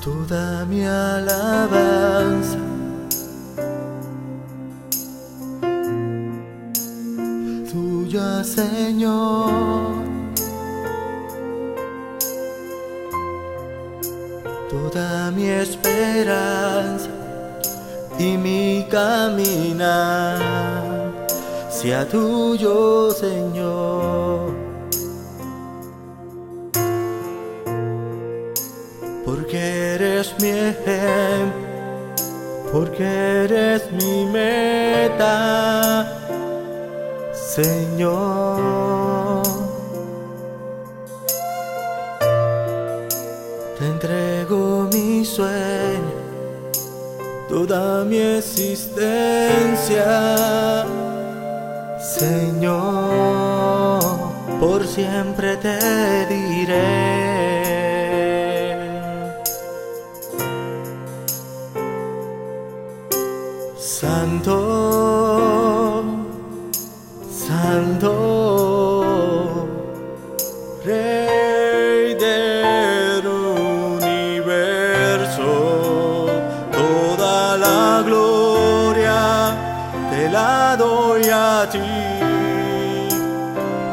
toda mi alabanza. Tuya, Señor. Toda mi esperanza y mi caminar sea tuyo, Señor. Mi ejemplo, porque eres mi meta, Señor. Te entrego mi sueño, toda mi existencia, Señor. Por siempre te diré. Santo, Santo, Rey del universo, toda la gloria te la doy a ti,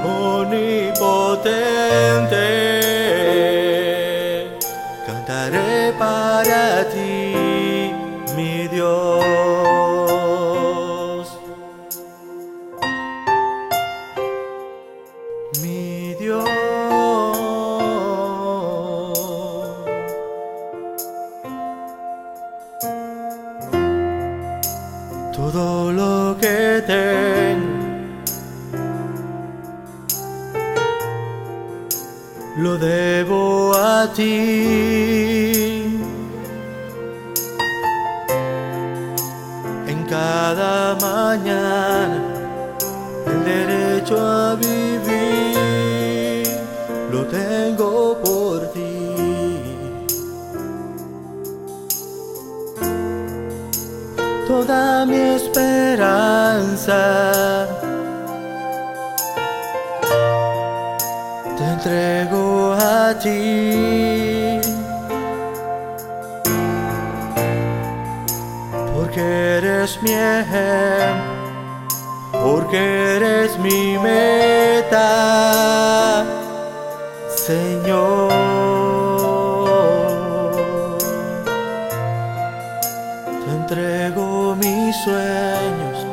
omnipotente. Cantaré para ti, Todo lo que tengo lo debo a ti. En cada mañana el derecho a vivir lo tengo por Toda mi esperanza te entrego a ti. Porque eres mi ejemplo porque eres mi meta, Señor. Te entrego mis sueños,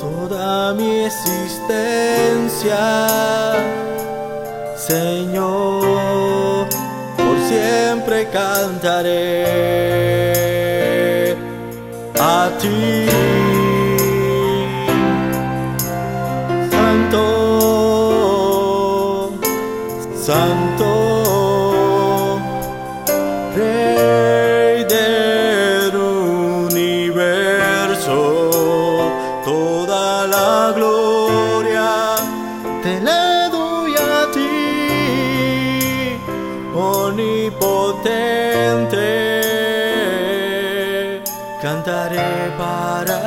toda mi existencia, Señor. Por siempre cantaré a ti. Santo, Santo, omnipotente, cantaré para